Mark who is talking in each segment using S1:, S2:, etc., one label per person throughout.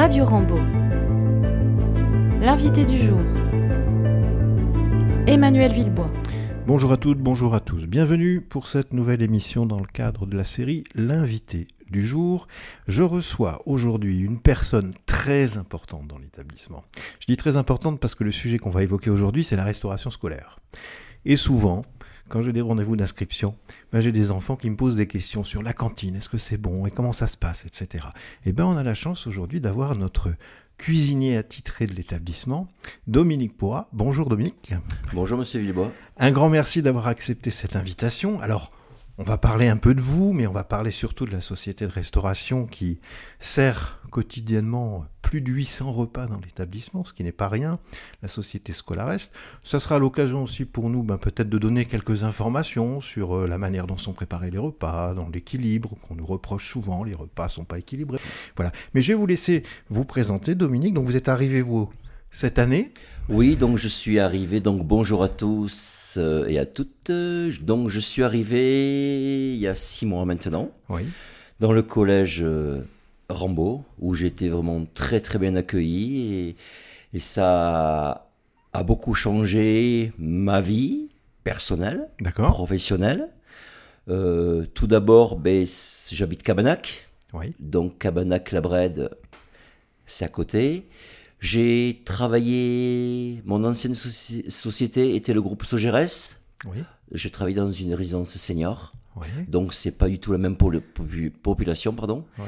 S1: Radio Rambo. L'invité du jour. Emmanuel Villebois.
S2: Bonjour à toutes, bonjour à tous. Bienvenue pour cette nouvelle émission dans le cadre de la série L'invité du jour. Je reçois aujourd'hui une personne très importante dans l'établissement. Je dis très importante parce que le sujet qu'on va évoquer aujourd'hui, c'est la restauration scolaire. Et souvent, quand j'ai des rendez-vous d'inscription, ben j'ai des enfants qui me posent des questions sur la cantine, est-ce que c'est bon et comment ça se passe, etc. Et ben on a la chance aujourd'hui d'avoir notre cuisinier attitré de l'établissement, Dominique Poira. Bonjour Dominique.
S3: Bonjour Monsieur Villebois.
S2: Un grand merci d'avoir accepté cette invitation. Alors, on va parler un peu de vous, mais on va parler surtout de la société de restauration qui sert quotidiennement plus de 800 repas dans l'établissement, ce qui n'est pas rien, la société Scolarest. Ça sera l'occasion aussi pour nous ben, peut-être de donner quelques informations sur euh, la manière dont sont préparés les repas, dans l'équilibre qu'on nous reproche souvent, les repas sont pas équilibrés. Voilà. Mais je vais vous laisser vous présenter, Dominique. Donc vous êtes arrivé, vous, cette année
S3: Oui, donc je suis arrivé, donc bonjour à tous euh, et à toutes. Donc je suis arrivé il y a six mois maintenant,
S2: Oui.
S3: dans le collège euh, Rambaud, où j'ai été vraiment très très bien accueilli et, et ça a beaucoup changé ma vie personnelle, professionnelle. Euh, tout d'abord, ben, j'habite Cabanac,
S2: Oui.
S3: Donc Cabanac-la-Brède, c'est à côté. J'ai travaillé, mon ancienne soci- société était le groupe Sogeres.
S2: Oui.
S3: J'ai travaillé dans une résidence senior,
S2: Oui.
S3: donc c'est pas du tout la même population, pardon.
S2: Oui.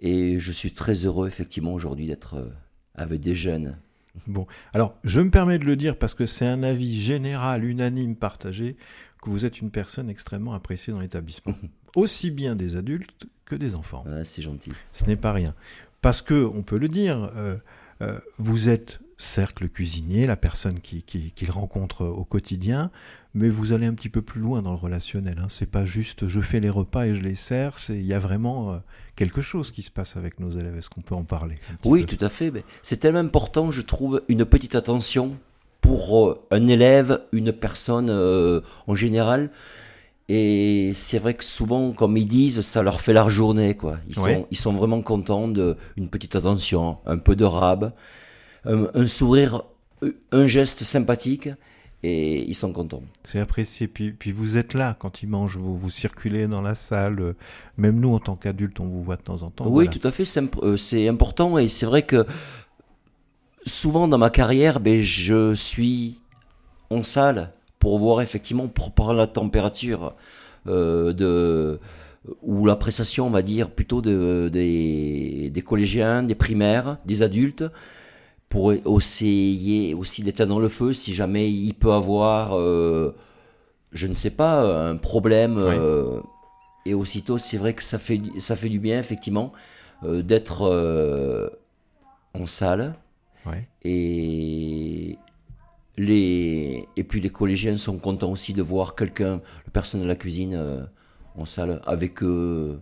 S3: Et je suis très heureux effectivement aujourd'hui d'être euh, avec des jeunes.
S2: Bon, alors je me permets de le dire parce que c'est un avis général, unanime, partagé, que vous êtes une personne extrêmement appréciée dans l'établissement, aussi bien des adultes que des enfants.
S3: Ouais, c'est gentil.
S2: Ce n'est pas rien, parce que on peut le dire, euh, euh, vous êtes certes le cuisinier, la personne qui, qui, qui rencontre au quotidien, mais vous allez un petit peu plus loin dans le relationnel. Hein. C'est pas juste je fais les repas et je les sers, il y a vraiment euh, quelque chose qui se passe avec nos élèves. Est-ce qu'on peut en parler
S3: Oui, tout à fait. C'est tellement important, je trouve, une petite attention pour euh, un élève, une personne euh, en général. Et c'est vrai que souvent, comme ils disent, ça leur fait la journée. Quoi. Ils,
S2: Ouais.
S3: sont, ils sont vraiment contents d'une petite attention, un peu de rab, un, un sourire, un geste sympathique, et ils sont contents.
S2: C'est apprécié. Puis, puis vous êtes là quand ils mangent, vous, vous circulez dans la salle. euh, Même nous, en tant qu'adultes, on vous voit de temps en temps.
S3: Oui,
S2: voilà.
S3: tout à fait, euh, c'est important et c'est vrai que souvent dans ma carrière, ben, je suis en salle pour voir effectivement, pour prendre la température euh, de ou la prestation, on va dire, plutôt de, des, des collégiens, des primaires, des adultes, pour essayer aussi d'éteindre dans le feu si jamais il peut avoir, euh, je ne sais pas, un problème. Euh, et aussitôt, c'est vrai que ça fait, ça fait du bien, effectivement, euh, d'être en salle. Et, les, et puis les collégiens sont contents aussi de voir quelqu'un, le personnel de la cuisine, euh, en salle, avec eux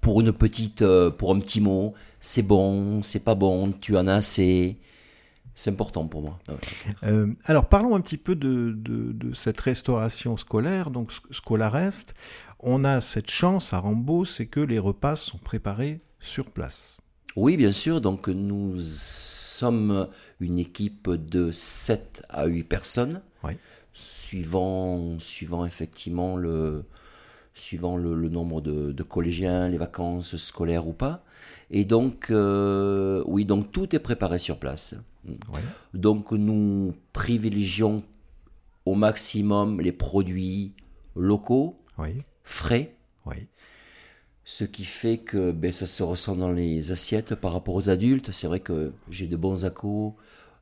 S3: pour une petite, euh, pour un petit mot. C'est bon, c'est pas bon, tu en as assez. C'est important pour moi.
S2: Euh, alors, parlons un petit peu de, cette restauration scolaire, donc sc- Scolarest. On a cette chance à Rambaud, c'est que les repas sont préparés sur place.
S3: Oui, bien sûr. Donc, nous sommes une équipe de 7 à 8 personnes,
S2: Oui.
S3: suivant, suivant effectivement le, suivant le, le nombre de, de collégiens, les vacances scolaires ou pas. Et donc, euh, oui, donc tout est préparé sur place.
S2: Ouais.
S3: Donc, nous privilégions au maximum les produits locaux,
S2: Oui,
S3: frais,
S2: oui.
S3: Ce qui fait que ben, ça se ressent dans les assiettes par rapport aux adultes. C'est vrai que j'ai de bons accos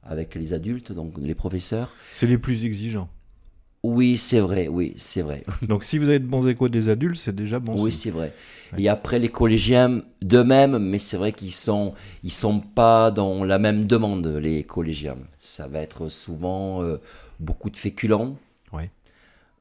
S3: avec les adultes, donc les professeurs.
S2: C'est les plus exigeants.
S3: Oui, c'est vrai, oui, c'est vrai.
S2: Donc, si vous avez de bons échos des adultes, c'est déjà bon.
S3: oui, c'est vrai. Et après, les collégiens d'eux-mêmes, mais c'est vrai qu'ils sont, ils sont pas dans la même demande, les collégiens. Ça va être souvent euh, beaucoup de féculents,
S2: Ouais.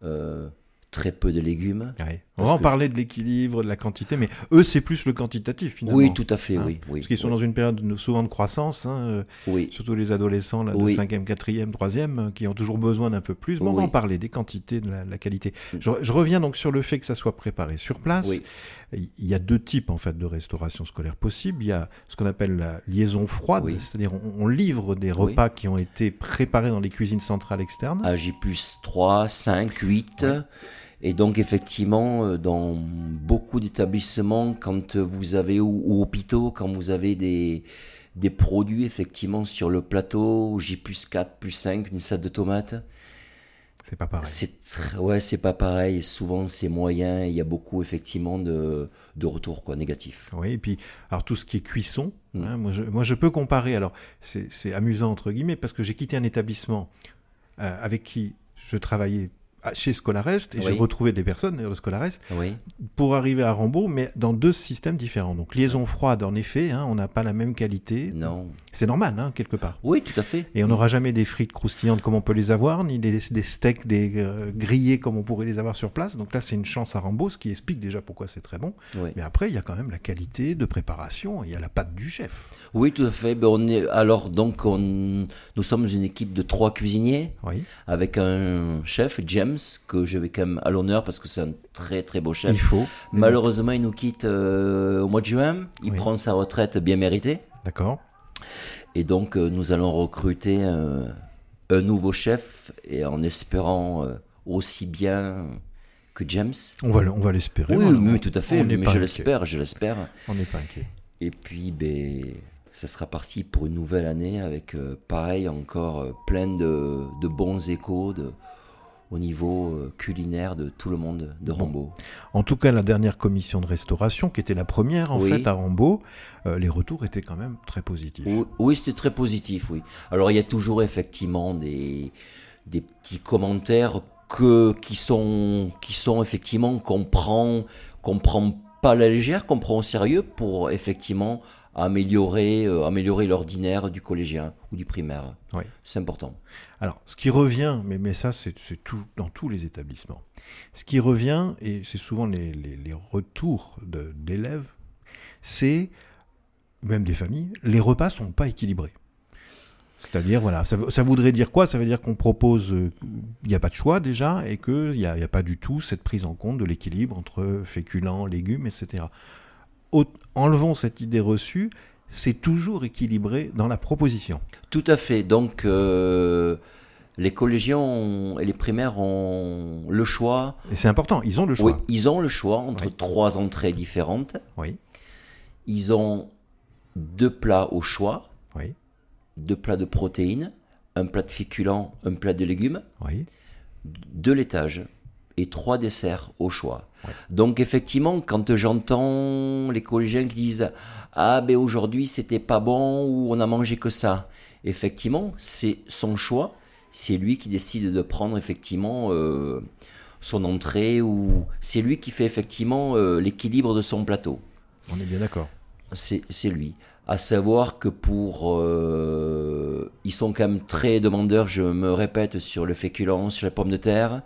S3: euh, très peu de légumes.
S2: Ouais, On va en parler de l'équilibre, de la quantité, mais eux, c'est plus le quantitatif finalement.
S3: Oui, tout à fait,
S2: Hein
S3: oui, oui.
S2: Parce qu'ils sont
S3: oui.
S2: dans une période de- souvent de croissance, hein, euh,
S3: Oui,
S2: surtout les adolescents là, de
S3: Oui.
S2: 5e, 4e, 3e, euh, qui ont toujours besoin d'un peu plus. Bon, on va en parler, des quantités, de la, la qualité.
S3: Mm.
S2: Je, je reviens donc sur le fait que ça soit préparé sur place. Il y a deux types en fait de restauration scolaire possible. Il y a ce qu'on appelle la liaison froide, c'est-à-dire on, on livre des repas qui ont été préparés dans les cuisines centrales externes.
S3: J plus 3, 5, 8. Et donc effectivement, euh, dans beaucoup d'établissements, quand vous avez, ou, ou hôpitaux, quand vous avez des, des produits effectivement sur le plateau, J plus 4, plus 5, une salade de tomates,
S2: C'est pas pareil.
S3: c'est ouais, c'est pas pareil. Et Souvent c'est moyen. Il y a beaucoup effectivement de, de retours quoi, négatifs.
S2: Oui, et puis, alors tout ce qui est cuisson,
S3: Mm.
S2: hein, moi, je, moi je peux comparer, alors c'est amusant entre guillemets, parce que j'ai quitté un établissement euh, avec qui je travaillais chez Scolarest, et j'ai retrouvé des personnes de Scolarest,
S3: Oui,
S2: pour arriver à Rambaud, mais dans deux systèmes différents. Donc liaison froide, en effet, hein, on n'a pas la même qualité.
S3: non.
S2: C'est normal, hein, quelque part.
S3: Oui, tout à fait.
S2: Et on n'aura jamais des frites croustillantes comme on peut les avoir, ni des, des steaks des, euh, grillés comme on pourrait les avoir sur place. Donc là, c'est une chance à Rambaud, ce qui explique déjà pourquoi c'est très bon.
S3: Oui.
S2: Mais après, il y a quand même la qualité de préparation, il y a la pâte du chef.
S3: Oui, tout à fait. Ben, on est alors donc on, nous sommes une équipe de trois cuisiniers.
S2: Oui.
S3: avec un chef, James, que je vais quand même à l'honneur parce que c'est un très très beau
S2: Il
S3: chef.
S2: faut.
S3: Malheureusement, il nous quitte euh, au mois de juin. Il
S2: Oui.
S3: prend sa retraite bien méritée.
S2: D'accord.
S3: Et donc, euh, nous allons recruter un, un nouveau chef et en espérant euh, aussi bien que James.
S2: On va, on va l'espérer.
S3: Oui, oui, tout à fait.
S2: On
S3: Mais je l'espère, je l'espère.
S2: On n'est pas inquiet.
S3: Et puis, ben, ça sera parti pour une nouvelle année avec, euh, pareil, encore euh, plein de, de bons échos de, au niveau euh, culinaire de tout le monde de Rambaud.
S2: En tout cas, la dernière commission de restauration, qui était la première en
S3: Oui.
S2: fait à Rambaud, euh, les retours étaient quand même très positifs.
S3: Oui, oui, c'était très positif, oui. Alors, il y a toujours effectivement des, des petits commentaires que, qui, sont, qui sont effectivement qu'on prend, qu'on prend pas à la légère, qu'on prend au sérieux pour effectivement améliorer, euh, améliorer l'ordinaire du collégien ou du primaire.
S2: Oui.
S3: C'est important.
S2: Alors, ce qui revient, mais, mais ça, c'est tout dans tous les établissements. Ce qui revient, et c'est souvent les, les- les retours d'élèves, c'est, même des familles, les repas sont pas équilibrés. C'est-à-dire, voilà, ça, voudrait dire quoi? Ça veut dire qu'on propose, euh, il n'y a pas de choix déjà, et qu'il n'y a, y a pas du tout cette prise en compte de l'équilibre entre féculents, légumes, etc. Enlevons cette idée reçue, c'est toujours équilibré dans la proposition.
S3: Tout à fait. Donc, euh, les collégiens ont- et les primaires ont le choix.
S2: Et c'est important, ils ont le
S3: Oui,
S2: choix.
S3: ils ont le choix entre
S2: Oui.
S3: trois entrées différentes.
S2: Oui,
S3: Ils ont deux plats au choix,
S2: oui,
S3: deux plats de protéines, un plat de féculents, un plat de légumes,
S2: oui.
S3: deux laitages et trois desserts au choix. Donc effectivement, quand j'entends les collégiens qui disent ah ben aujourd'hui c'était pas bon ou on a mangé que ça, effectivement c'est son choix, c'est lui qui décide de prendre effectivement euh, son entrée ou c'est lui qui fait effectivement euh, l'équilibre de son plateau.
S2: On est bien d'accord.
S3: C'est lui. À savoir que pour... euh, ils sont quand même très demandeurs, je me répète, sur le féculent, sur les pommes de terre.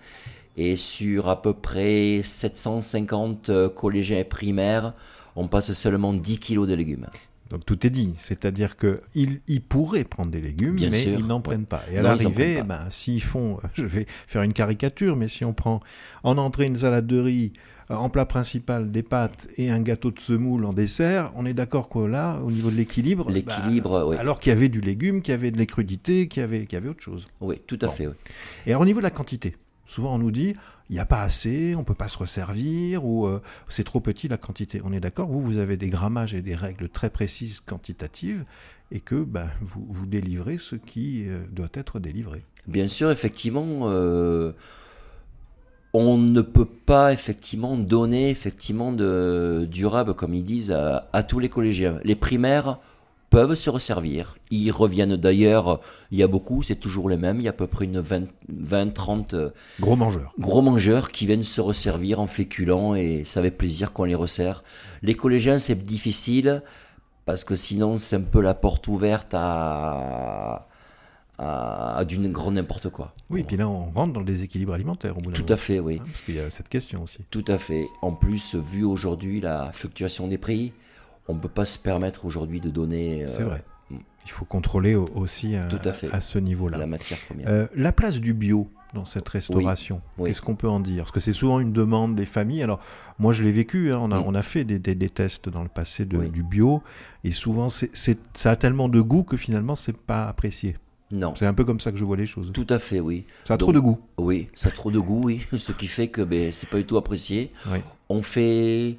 S3: Et sur à peu près 750 euh, collégiens et primaires, on passe seulement 10 kilos de légumes.
S2: Donc tout est dit, c'est-à-dire que ils, pourraient prendre des légumes,
S3: Bien
S2: mais
S3: sûr,
S2: ils n'en
S3: ouais.
S2: prennent pas. Et à l'arrivée, ben, s'ils font, je vais faire une caricature, mais si on prend en entrée une salade de riz, euh, en plat principal des pâtes et un gâteau de semoule en dessert, on est d'accord que là, au niveau de l'équilibre,
S3: L'équilibre,
S2: bah,
S3: oui.
S2: alors qu'il y avait du légume, qu'il y avait de la crudité, qu'il y avait, qu'il y avait autre chose.
S3: Oui, tout à
S2: Bon.
S3: fait. oui.
S2: Et alors au niveau de la quantité, souvent on nous dit il n'y a pas assez, on peut pas se resservir ou euh, c'est trop petit la quantité. On est d'accord, vous vous avez des grammages et des règles très précises quantitatives et que ben, vous, vous délivrez ce qui euh, doit être délivré.
S3: Bien sûr, effectivement, euh, on ne peut pas effectivement donner effectivement de durable, comme ils disent, à tous les collégiens. Les primaires peuvent se resservir. Ils reviennent d'ailleurs, il y a beaucoup, c'est toujours les mêmes, il y a à peu près une 20-30
S2: Gros mangeur.
S3: gros mangeurs qui viennent se resservir en féculents et ça fait plaisir qu'on les resserre. Les collégiens, c'est difficile parce que sinon, c'est un peu la porte ouverte à, à, à du grand n'importe quoi.
S2: Oui, puis là, on rentre dans le déséquilibre alimentaire au bout d'un
S3: Tout à fait, oui.
S2: Hein, parce qu'il y a cette question aussi.
S3: Tout à fait. En plus, vu aujourd'hui la fluctuation des prix, on ne peut pas se permettre aujourd'hui de donner euh,
S2: C'est vrai. Il faut contrôler au- aussi à,
S3: Tout à fait.
S2: à ce niveau-là.
S3: la matière première.
S2: Euh, la place du bio dans cette restauration,
S3: oui.
S2: qu'est-ce qu'on peut en dire? Parce que c'est souvent une demande des familles. Alors, moi, je l'ai vécu. hein, on, a, on a fait des, des- des tests dans le passé de- du bio. Et souvent, ça a tellement de goût que finalement, c'est pas apprécié.
S3: non.
S2: C'est un peu comme ça que je vois les choses.
S3: Tout à fait, oui.
S2: Ça a
S3: Donc,
S2: trop de goût.
S3: Oui, ça a trop de goût, oui. Ce qui fait que ben, c'est pas du tout apprécié. On fait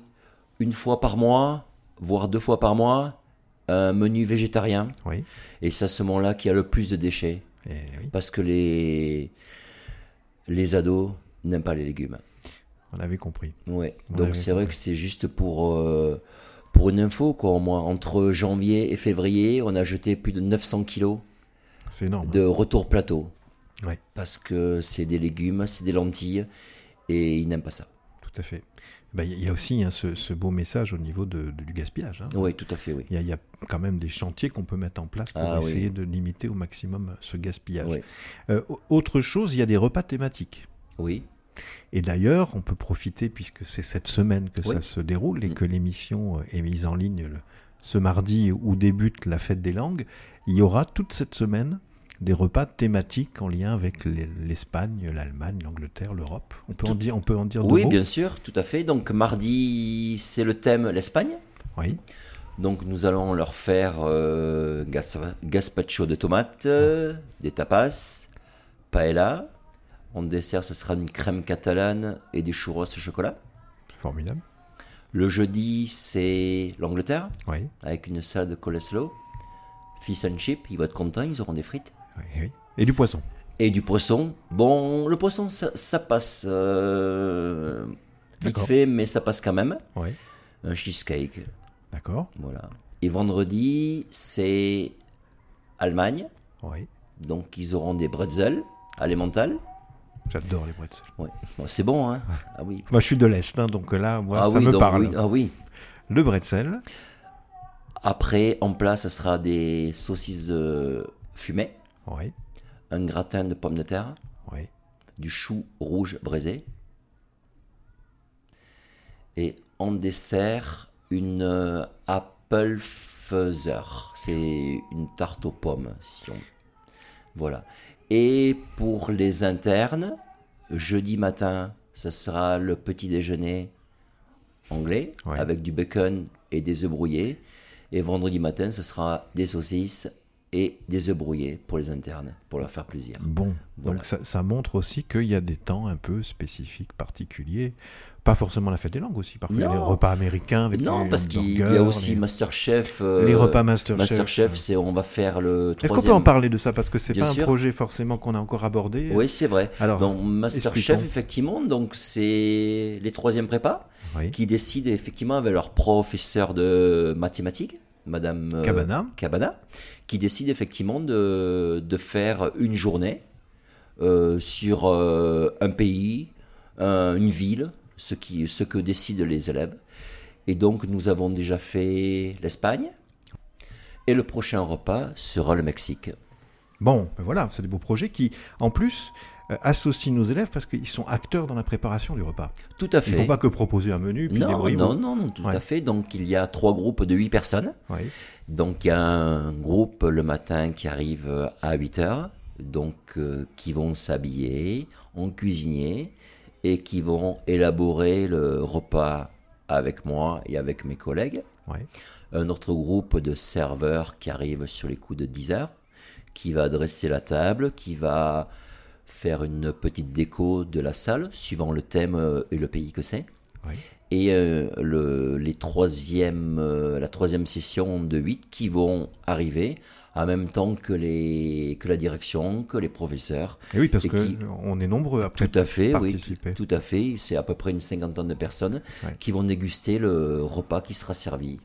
S3: une fois par mois, voire deux fois par mois, un menu végétarien.
S2: Oui.
S3: Et c'est à ce moment-là qu'il y a le plus de déchets.
S2: Et oui,
S3: Parce que les, les ados n'aiment pas les légumes.
S2: on avait compris.
S3: Ouais.
S2: On
S3: Donc c'est vrai que c'est juste pour, euh, pour une info. Quoi. Au moins, entre janvier et février, on a jeté plus de 900 kilos
S2: C'est énorme.
S3: de retour plateau.
S2: Ouais.
S3: Parce que c'est des légumes, c'est des lentilles. Et ils n'aiment pas ça.
S2: Tout à fait. Bah, Il y a aussi hein, ce, ce beau message au niveau de- de- du gaspillage. hein.
S3: Oui, tout à fait, oui.
S2: Il y, a, il y a quand même des chantiers qu'on peut mettre en place pour
S3: Ah oui.
S2: essayer de limiter au maximum ce gaspillage.
S3: Oui.
S2: Euh, au- autre chose, il y a des repas thématiques.
S3: Oui,
S2: Et d'ailleurs, on peut profiter, puisque c'est cette semaine que ça se déroule et
S3: Mm.
S2: que l'émission euh, est mise en ligne le- ce mardi où débute la fête des langues, il y aura toute cette semaine des repas thématiques en lien avec l'E- l'Espagne, l'Allemagne, l'Angleterre, l'Europe. On peut en dire, on peut en dire deux
S3: oui
S2: mots
S3: bien sûr, tout à fait. Donc mardi, c'est le thème l'Espagne.
S2: Oui,
S3: Donc nous allons leur faire euh, gazpacho de tomates, euh, des tapas, paella. En dessert, ce sera une crème catalane et des churros au chocolat.
S2: formidable.
S3: Le jeudi, c'est l'Angleterre,
S2: Oui,
S3: avec une salade de coleslaw. Fish and chip, ils vont être contents, ils auront des frites.
S2: Oui, oui. Et du poisson.
S3: Et du poisson. Bon, le poisson, ça, ça passe euh, vite fait, mais ça passe quand même.
S2: Oui,
S3: Un cheesecake,
S2: d'accord.
S3: voilà. Et vendredi, c'est Allemagne.
S2: Oui,
S3: Donc ils auront des bretzels à l'emmental.
S2: j'adore les bretzels.
S3: Ouais. Bon, c'est bon, hein Ah oui.
S2: Moi, je suis de l'Est, hein, donc là, moi,
S3: ah
S2: ça
S3: oui,
S2: me
S3: donc
S2: parle.
S3: oui, ah oui.
S2: Le bretzel,
S3: Après, en plat, ce sera des saucisses de fumée,
S2: oui,
S3: un gratin de pommes de terre,
S2: oui.
S3: du chou rouge braisé. Et en dessert, une euh, apple fuzzer. C'est une tarte aux pommes. Si on... Voilà. Et pour les internes, jeudi matin, ce sera le petit déjeuner anglais
S2: Ouais.
S3: avec du bacon et des œufs brouillés. Et vendredi matin, ce sera des saucisses et des œufs brouillés pour les internes, pour leur faire plaisir.
S2: Bon,
S3: Voilà.
S2: donc ça, ça montre aussi qu'il y a des temps un peu spécifiques, particuliers. Pas forcément la fête des langues aussi, parfois il y a les repas américains avec
S3: Non,
S2: les
S3: parce qu'il y a aussi
S2: les,
S3: Masterchef. euh,
S2: les repas Masterchef.
S3: Masterchef, c'est on va faire le
S2: Est-ce qu'on
S3: troisième.
S2: peut en parler de ça Parce que c'est pas
S3: sûr.
S2: un projet forcément qu'on a encore abordé?
S3: Oui, c'est vrai.
S2: Alors,
S3: Donc Masterchef, effectivement, donc c'est les troisièmes prépas
S2: Oui.
S3: qui décident effectivement avec leur professeur de mathématiques, Madame euh,
S2: Cabana.
S3: Cabana, qui décide effectivement de, de faire une journée euh, sur euh, un pays, un- une ville, ce, qui, ce que décident les élèves. Et donc nous avons déjà fait l'Espagne. Et le prochain repas sera le Mexique.
S2: Bon, ben voilà, c'est des beaux projets qui, en plus, euh, associent nos élèves parce qu'ils sont acteurs dans la préparation du repas.
S3: Tout à
S2: Il ne
S3: fait.
S2: faut pas que proposer un menu puis
S3: non,
S2: débrouillez-vous.
S3: non, non, non, tout
S2: Ouais.
S3: à fait. Donc il y a trois groupes de huit personnes.
S2: Oui.
S3: Donc il y a un groupe le matin qui arrive à 8 heures, donc euh, qui vont s'habiller en cuisinier et qui vont élaborer le repas avec moi et avec mes collègues. Un autre groupe de serveurs qui arrive sur les coups de 10 heures, qui va dresser la table, qui va faire une petite déco de la salle, suivant le thème euh, et le pays que c'est.
S2: Oui.
S3: Et euh, le, les troisièmes, euh, la troisième session de 8 qui vont arriver en même temps que, les, que la direction, que les professeurs.
S2: Et oui, parce
S3: Et
S2: que
S3: qui-
S2: on est nombreux après.
S3: Tout à fait, oui,
S2: participer.
S3: tout à fait. C'est à peu près une cinquantaine de personnes
S2: Ouais.
S3: qui vont déguster le repas qui sera servi.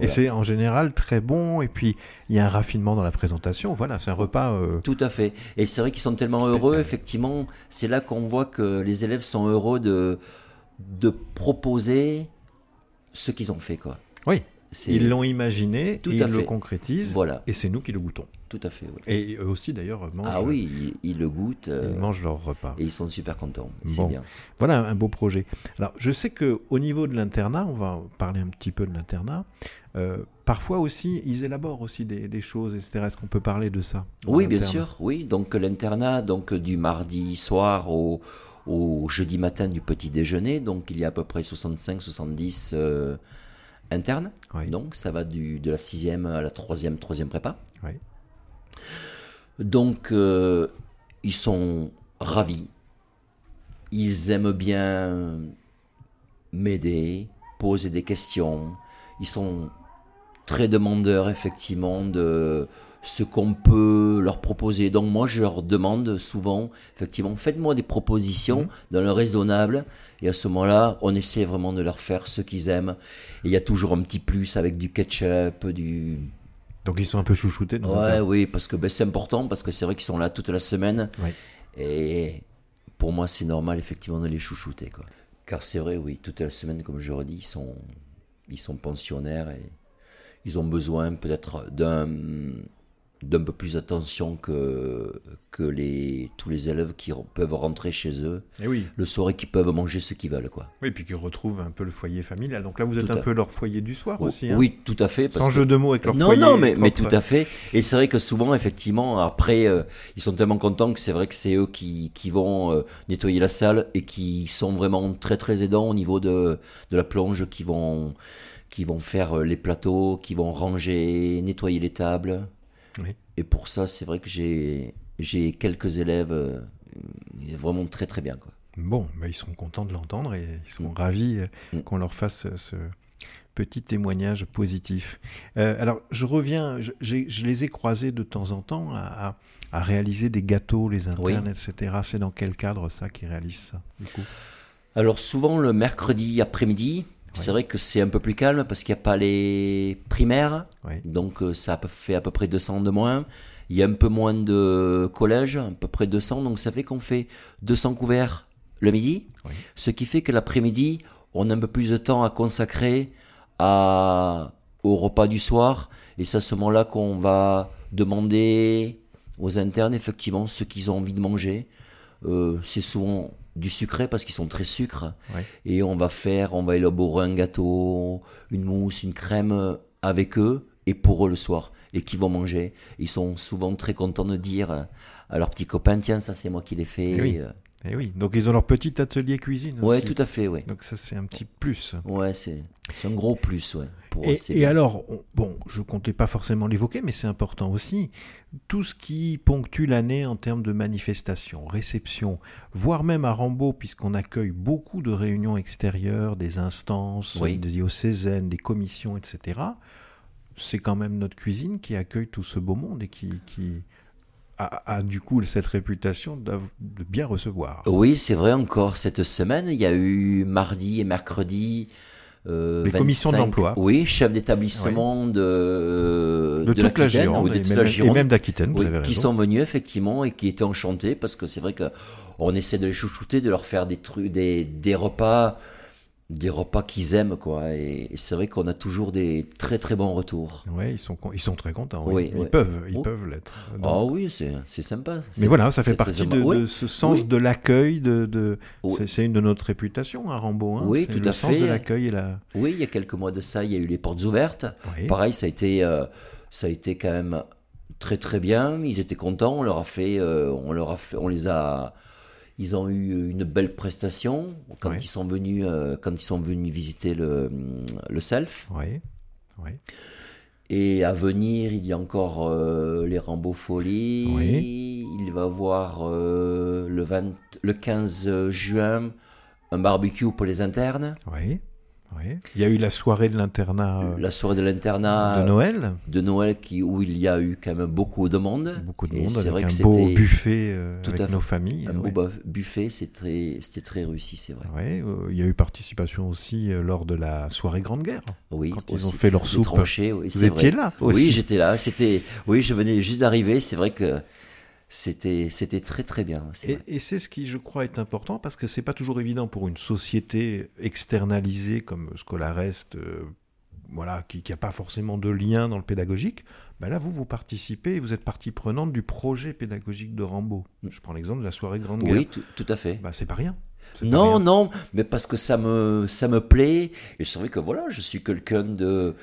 S2: Et c'est en général très bon. Et puis, il y a un raffinement dans la présentation. Voilà, c'est un repas. euh,
S3: Tout à fait. Et c'est vrai qu'ils sont tellement heureux, effectivement. C'est là qu'on voit que les élèves sont heureux de, de proposer ce qu'ils ont fait, quoi.
S2: Oui. Ils l'ont imaginé,
S3: Tout
S2: et ils le concrétisent,
S3: Voilà,
S2: et c'est nous qui le goûtons.
S3: tout à fait. oui.
S2: Et eux aussi d'ailleurs mangent,
S3: Ah oui, ils, ils le goûtent euh,
S2: ils mangent leur repas.
S3: et ils sont super contents. C'est
S2: Bon.
S3: bien.
S2: Voilà un beau projet. Alors, je sais que au niveau de l'internat, on va parler un petit peu de l'internat. euh, parfois aussi, ils élaborent aussi des, des choses, etc. Est-ce qu'on peut parler de ça
S3: Oui, bien sûr. Oui, donc l'internat, donc du mardi soir au, au jeudi matin du petit déjeuner, donc il y a à peu près 65-70 euh, internes.
S2: Oui.
S3: Donc ça va du, de la sixième à la troisième, troisième prépa.
S2: Oui.
S3: Donc euh, ils sont ravis. Ils aiment bien m'aider, poser des questions. Ils sont très demandeurs effectivement de ce qu'on peut leur proposer. Donc moi je leur demande souvent effectivement faites-moi des propositions dans le raisonnable et à ce moment-là on essaie vraiment de leur faire ce qu'ils aiment. Et il y a toujours un petit plus avec du ketchup, du
S2: Donc ils sont un peu chouchoutés. nos
S3: Ouais, oui, parce que ben, c'est important, parce que c'est vrai qu'ils sont là toute la semaine. Et pour moi, c'est normal, effectivement, de les chouchouter. Quoi. Car c'est vrai, oui, toute la semaine, comme je redis, ils sont, ils sont pensionnaires et ils ont besoin peut-être d'un d'un peu plus d'attention que, que les, tous les élèves qui peuvent rentrer chez eux
S2: Et oui.
S3: le soir et qui peuvent manger ce qu'ils veulent. Quoi.
S2: Oui, puis qu'ils retrouvent un peu le foyer familial. Donc là, vous êtes
S3: Tout
S2: un
S3: à-
S2: peu leur foyer du soir aussi. hein
S3: oui, tout à fait. parce
S2: Sans
S3: que-
S2: jeu de mots avec leur
S3: non,
S2: foyer.
S3: non, mais, mais tout à fait. Et c'est vrai que souvent, effectivement, après, euh, ils sont tellement contents que c'est vrai que c'est eux qui, qui vont euh, nettoyer la salle et qui sont vraiment très très aidants au niveau de, de la plonge, qui vont, qui vont faire euh, les plateaux, qui vont ranger, nettoyer les tables.
S2: Oui.
S3: Et pour ça, c'est vrai que j'ai j'ai quelques élèves euh, vraiment très très bien. Quoi.
S2: Bon, mais ils sont contents de l'entendre et ils sont
S3: Mm.
S2: ravis euh,
S3: Mm.
S2: qu'on leur fasse euh, ce petit témoignage positif. Euh, alors, je reviens, je, les ai croisés de temps en temps à, à- à réaliser des gâteaux, les internes, etc. C'est dans quel cadre ça qu'ils réalisent ça, du coup?
S3: Alors souvent le mercredi après-midi, c'est vrai que c'est un peu plus calme parce qu'il n'y a pas les primaires.
S2: Oui.
S3: Donc euh, ça fait à peu près 200 de moins. Il y a un peu moins de collèges, à peu près 200. Donc ça fait qu'on fait 200 couverts le midi.
S2: Oui.
S3: Ce qui fait que l'après-midi, on a un peu plus de temps à consacrer à, au repas du soir. Et c'est à ce moment-là qu'on va demander aux internes effectivement ce qu'ils ont envie de manger. Euh, c'est souvent du sucré parce qu'ils sont très sucres.
S2: Ouais.
S3: Et on va faire, on va élaborer un gâteau, une mousse, une crème avec eux et pour eux le soir. Et qui vont manger. Ils sont souvent très contents de dire à leurs petits copains, tiens, ça c'est moi qui l'ai fait.
S2: Eh oui. Et oui, donc ils ont leur petit atelier cuisine aussi.
S3: tout à fait, ouais.
S2: Donc ça, c'est un petit plus.
S3: Ouais, c'est un gros plus, ouais. Pour
S2: Et, et alors, on- bon, je comptais pas forcément l'évoquer, mais c'est important aussi. Tout ce qui ponctue l'année en termes de manifestations, réceptions, voire même à Rambaud, puisqu'on accueille beaucoup de réunions extérieures, des instances,
S3: Oui.
S2: des diocésaines, des commissions, etc. C'est quand même notre cuisine qui accueille tout ce beau monde et qui, qui a, a du coup cette réputation de bien recevoir.
S3: Oui, c'est vrai encore. Cette semaine, il y a eu mardi et mercredi. euh,
S2: Les commissions de
S3: 25
S2: l'emploi.
S3: Oui, chef d'établissement de,
S2: De, toute la Gironde,
S3: oui, de
S2: et,
S3: toute
S2: même,
S3: la
S2: et
S3: Gironde.
S2: même d'Aquitaine,
S3: Oui, qui sont venus effectivement et qui étaient enchantés parce que c'est vrai que on essaie de les chouchouter, de leur faire des trucs, des, des repas, des repas qu'ils aiment quoi. Et, et c'est vrai qu'on a toujours des très très bons retours.
S2: Ouais, ils sont, ils sont très contents. oui. Ils peuvent, ils
S3: Oh.
S2: peuvent l'être.
S3: Ah oui, c'est sympa.
S2: Mais voilà, ça fait partie de, ce sens
S3: Oui.
S2: de l'accueil. De, de...
S3: Oui.
S2: C'est, une de notre réputation à Rambaud. Hein.
S3: Oui, tout
S2: le
S3: à
S2: sens
S3: fait.
S2: de l'accueil et la.
S3: Oui, il y a quelques mois de ça, il y a eu les portes ouvertes. Pareil, ça a été, euh, ça a été quand même très très bien. Ils étaient contents. On leur a fait, euh, on leur a fait, on les a, ils ont eu une belle prestation quand ils sont venus, euh, quand ils sont venus visiter le, le self.
S2: Oui. Oui.
S3: Et à venir, il y a encore euh, les Rambo Folies.
S2: Oui.
S3: Il va y avoir euh, le, 20 le 15 juin un barbecue pour les internes.
S2: Oui. Oui. Il y a eu la soirée de l'internat euh,
S3: La soirée de l'internat
S2: de Noël.
S3: de Noël qui, où il y a eu quand même beaucoup de monde.
S2: Beaucoup de
S3: Et
S2: monde
S3: c'est vrai
S2: un
S3: que
S2: beau
S3: c'était
S2: buffet euh,
S3: tout à
S2: avec
S3: fait.
S2: nos familles.
S3: un beau buffet, c'est très- c'était très réussi, c'est vrai.
S2: Ouais, euh, il y a eu participation aussi lors de la soirée Grande Guerre.
S3: Oui,
S2: Quand ils ont fait leur soupe.
S3: tranchées, oui,
S2: Vous étiez
S3: vrai.
S2: là aussi.
S3: Oui, j'étais là. C'était, oui, je venais juste d'arriver. C'est vrai que c'était, c'était très très bien.
S2: Et, c'est ce qui, je crois, est important parce que c'est pas toujours évident pour une société externalisée comme Scolarest, euh, voilà, qui n'a pas forcément de lien dans le pédagogique, ben là, vous, vous participez et vous êtes partie prenante du projet pédagogique de Rambaud. Je prends l'exemple de la soirée Grande Guerre.
S3: Oui, tout, tout à fait.
S2: Ben, c'est pas rien.
S3: Non,
S2: rien.
S3: non, mais parce que ça me, ça me plaît. Et c'est vrai que voilà, je suis quelqu'un de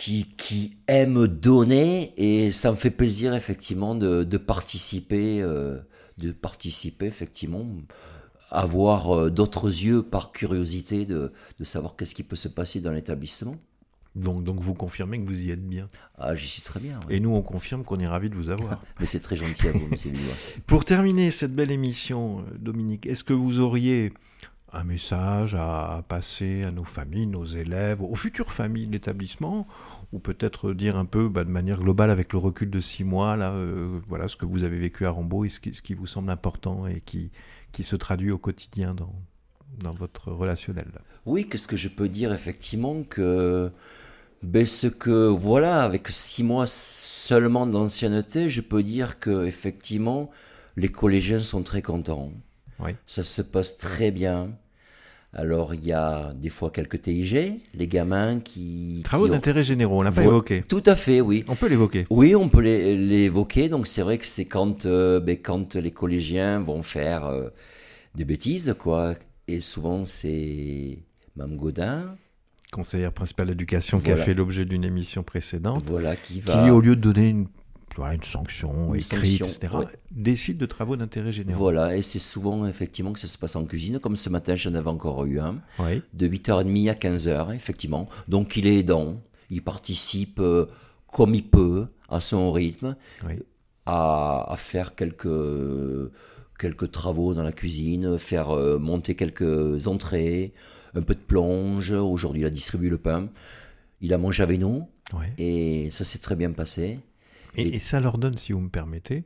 S3: qui, qui aime donner et ça me fait plaisir effectivement de, de participer, euh, de participer effectivement, avoir euh, d'autres yeux par curiosité de, de savoir qu'est-ce qui peut se passer dans l'établissement.
S2: Donc, donc vous confirmez que vous y êtes bien?
S3: Ah, j'y suis très bien. ouais.
S2: Et nous, on confirme qu'on est ravis de vous avoir.
S3: Mais c'est très gentil à vous, monsieur.
S2: Pour terminer cette belle émission, euh, Dominique, est-ce que vous auriez un message à passer à nos familles, nos élèves, aux futures familles de l'établissement ou peut-être dire un peu bah, de manière globale avec le recul de six mois, là, euh, voilà ce que vous avez vécu à Rambaud et ce qui, ce qui vous semble important et qui, qui se traduit au quotidien dans, dans votre relationnel.
S3: Oui, qu'est-ce que je peux dire effectivement que ben, ce que voilà avec six mois seulement d'ancienneté, je peux dire que effectivement les collégiens sont très contents.
S2: Oui.
S3: Ça se passe très bien. Alors il y a des fois quelques TIG, les gamins qui
S2: Travaux
S3: qui ont-
S2: d'intérêt généraux, on l'a pas
S3: Vo-
S2: évoqué.
S3: Tout à fait, oui.
S2: On peut l'évoquer.
S3: Oui, on peut l'évoquer. Donc c'est vrai que c'est quand, euh, ben, quand les collégiens vont faire euh, des bêtises, quoi. Et souvent c'est Mme Godin,
S2: Conseillère principale d'éducation qui a fait l'objet d'une émission précédente.
S3: voilà, qui
S2: qui,
S3: va.
S2: au lieu de donner une, voilà, une sanction
S3: Une
S2: écrite,
S3: sanction,
S2: etc.,
S3: ouais.
S2: décide de travaux d'intérêt général.
S3: Voilà, et c'est souvent effectivement que ça se passe en cuisine, comme ce matin j'en avais encore eu un,
S2: Oui.
S3: de 8h30 à 15h, effectivement. Donc il est aidant, il participe euh, comme il peut, à son rythme,
S2: Oui.
S3: à, à faire quelques, quelques travaux dans la cuisine, faire euh, monter quelques entrées, un peu de plonge. Aujourd'hui, il a distribué le pain. Il a mangé avec nous et ça s'est très bien passé.
S2: Et, ça leur donne, si vous me permettez,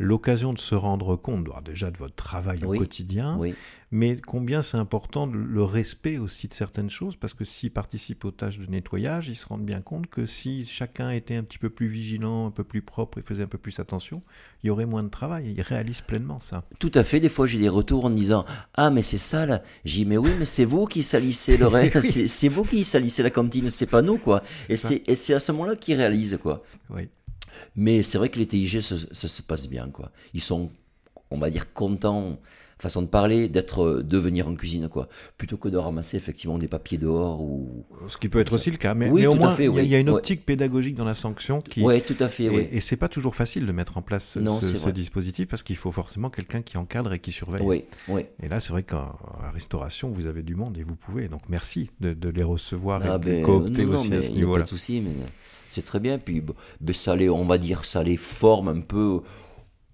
S2: l'occasion de se rendre compte déjà de votre travail
S3: Oui.
S2: au quotidien,
S3: Oui,
S2: mais combien c'est important de- le respect aussi de certaines choses, parce que s'ils participent aux tâches de nettoyage, ils se rendent bien compte que si chacun était un petit peu plus vigilant, un peu plus propre et faisait un peu plus attention, il y aurait moins de travail. Ils réalisent pleinement ça.
S3: tout à fait. Des fois, j'ai des retours en me disant Ah, mais c'est sale. J'ai dit Mais oui, mais c'est vous qui salissez le reste. c'est, c'est vous qui salissez la cantine, c'est pas nous, quoi. Et
S2: ça.
S3: c'est, et c'est à ce moment-là qu'ils réalisent, quoi.
S2: Oui.
S3: Mais c'est vrai que les TIG, ça, ça se passe bien, quoi. Ils sont, on va dire, contents, façon de parler, d'être, euh, de venir en cuisine, quoi. Plutôt que de ramasser effectivement des papiers dehors ou.
S2: Ce qui peut être aussi le cas, mais,
S3: Oui,
S2: mais au moins il y a- il y, a
S3: oui.
S2: une
S3: Ouais.
S2: optique pédagogique dans la sanction qui,
S3: Ouais, tout à fait,
S2: Et,
S3: oui.
S2: et c'est pas toujours facile de mettre en place ce,
S3: Non,
S2: ce-
S3: c'est
S2: ce
S3: vrai.
S2: dispositif parce qu'il faut forcément quelqu'un qui encadre et qui surveille.
S3: Oui, oui.
S2: Et là, c'est vrai la restauration, vous avez du monde et vous pouvez. Donc merci de, de les recevoir
S3: Ah
S2: et de les
S3: ben,
S2: coopter
S3: non, non,
S2: aussi
S3: mais
S2: à ce
S3: a pas
S2: niveau-là.
S3: de souci, mais c'est très bien. Puis ben, ça les, on va dire, ça les forme un peu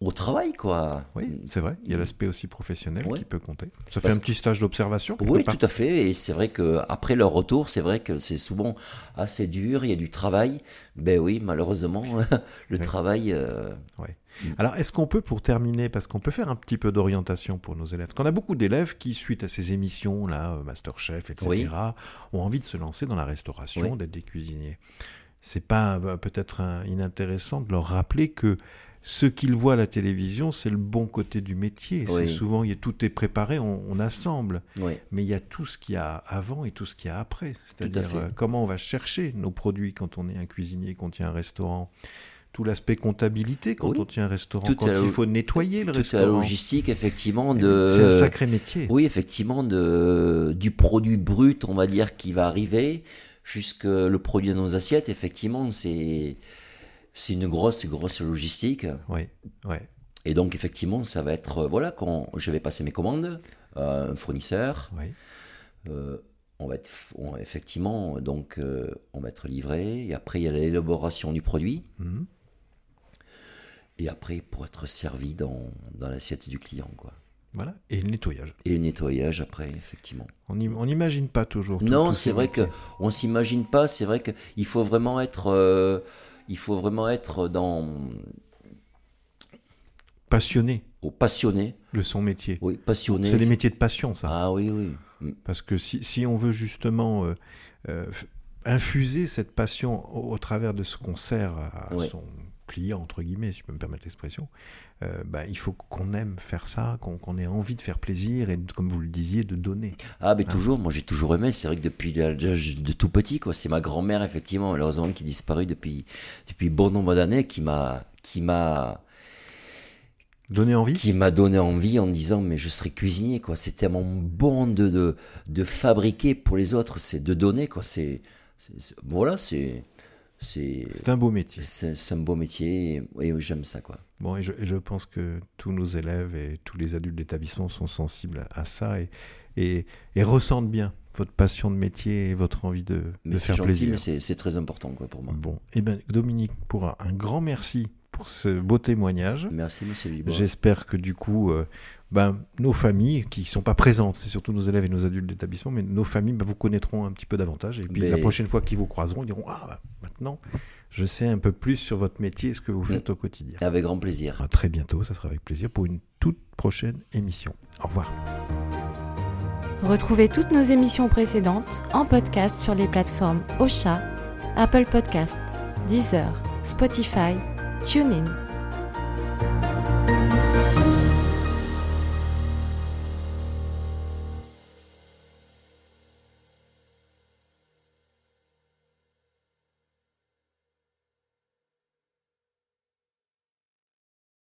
S3: au travail, quoi.
S2: Oui, c'est vrai. Il y a l'aspect aussi professionnel
S3: Ouais.
S2: qui peut compter. Ça fait un petit stage d'observation.
S3: Oui,
S2: part.
S3: tout à fait. Et c'est vrai que après leur retour, c'est vrai que c'est souvent assez dur. Il y a du travail. Ben oui, malheureusement, le
S2: Ouais.
S3: travail. euh,
S2: Ouais. Alors, est-ce qu'on peut, pour terminer, parce qu'on peut faire un petit peu d'orientation pour nos élèves, parce qu'on a beaucoup d'élèves qui, suite à ces émissions, là, euh, Masterchef, etc.,
S3: Oui.
S2: ont envie de se lancer dans la restauration,
S3: Oui.
S2: d'être des cuisiniers. C'est pas euh, peut-être inintéressant de leur rappeler que ce qu'ils voient à la télévision, c'est le bon côté du métier. C'est souvent, il y a, tout est préparé, on, on assemble,
S3: oui.
S2: mais il y a tout ce qu'il y a avant et tout ce qu'il y a après. C'est-à-dire euh, comment on va chercher nos produits quand on est un cuisinier, quand il y a un restaurant? Tout l'aspect comptabilité quand
S3: Oui.
S2: on tient un restaurant,
S3: Tout
S2: quand
S3: la
S2: il faut nettoyer le
S3: Toute la
S2: restaurant.
S3: logistique, effectivement,
S2: Et
S3: de.
S2: C'est un sacré métier.
S3: Oui, effectivement, de, du produit brut, on va dire, qui va arriver, jusque le produit dans nos assiettes, effectivement, c'est, c'est une grosse, grosse logistique.
S2: Oui, ouais.
S3: Et donc, effectivement, ça va être, euh, voilà, quand je vais passer mes commandes, à un fournisseur,
S2: ouais.
S3: euh, on va être, on- effectivement, donc, euh, on va être livré, et après, il y a l'élaboration du produit,
S2: Mhm.
S3: et après, pour être servi dans, dans l'assiette du client, quoi.
S2: Voilà. Et le nettoyage.
S3: Et le nettoyage après, effectivement.
S2: On im- on n'imagine pas toujours. tout-
S3: Non, c'est
S2: ces
S3: vrai
S2: métiers.
S3: que on s'imagine pas. C'est vrai que il faut vraiment être, euh, il faut vraiment être dans
S2: Passionné
S3: au passionné.
S2: de son métier.
S3: Oui, passionné.
S2: C'est des métiers de passion, ça.
S3: Ah oui, oui. Mm.
S2: Parce que si, si on veut justement euh, euh, infuser cette passion au, au travers de ce qu'on sert à
S3: Ouais.
S2: son clients, entre guillemets, si je peux me permettre l'expression, euh, bah, il faut qu'on aime faire ça, qu'on ait envie de faire plaisir et, comme vous le disiez, de donner.
S3: Ah, mais toujours, moi j'ai toujours aimé. C'est vrai que depuis de tout petit, quoi, c'est ma grand-mère, effectivement, malheureusement, qui est disparue depuis, depuis bon nombre d'années, qui m'a. Qui m'a
S2: donné envie?
S3: qui m'a donné envie en disant mais je serai cuisinier quoi c'était mon bon de, de, de fabriquer pour les autres c'est de donner quoi c'est voilà c'est
S2: c'est un beau métier.
S3: C'est un beau métier et, j'aime ça. quoi.
S2: Bon, et je, je, pense que tous nos élèves et tous les adultes d'établissement sont sensibles à ça et, et, et, ressentent bien votre passion de métier et votre envie de, de faire gentil,
S3: plaisir. C'est très important quoi, pour moi.
S2: Bon, et eh ben Dominique pourra un grand merci pour ce beau témoignage.
S3: Merci, monsieur
S2: J'espère que du coup, euh, ben, nos familles, qui ne sont pas présentes, c'est surtout nos élèves et nos adultes d'établissement, mais nos familles ben, vous connaîtront un petit peu davantage. Et puis la prochaine fois qu'ils vous croiseront, ils diront Ah, ben, maintenant, je sais un peu plus sur votre métier et ce que vous faites mm. au quotidien.
S3: Avec grand plaisir.
S2: À très bientôt, ça sera avec plaisir pour une toute prochaine émission. Au revoir.
S1: Retrouvez toutes nos émissions précédentes en podcast sur les plateformes Ocha, Apple Podcast, Deezer, Spotify, TuneIn